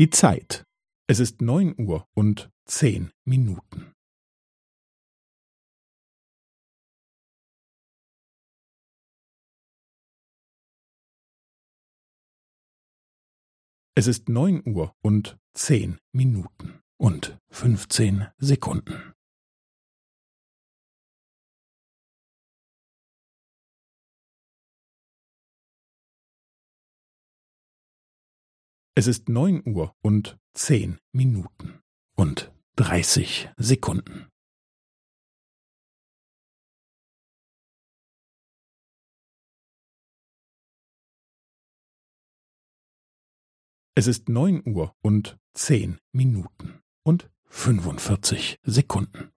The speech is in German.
Die Zeit. Es ist neun Uhr und zehn Minuten. Es ist neun Uhr und zehn Minuten und fünfzehn Sekunden. Es ist neun Uhr und zehn Minuten und dreißig Sekunden. Es ist neun Uhr und zehn Minuten und fünfundvierzig Sekunden.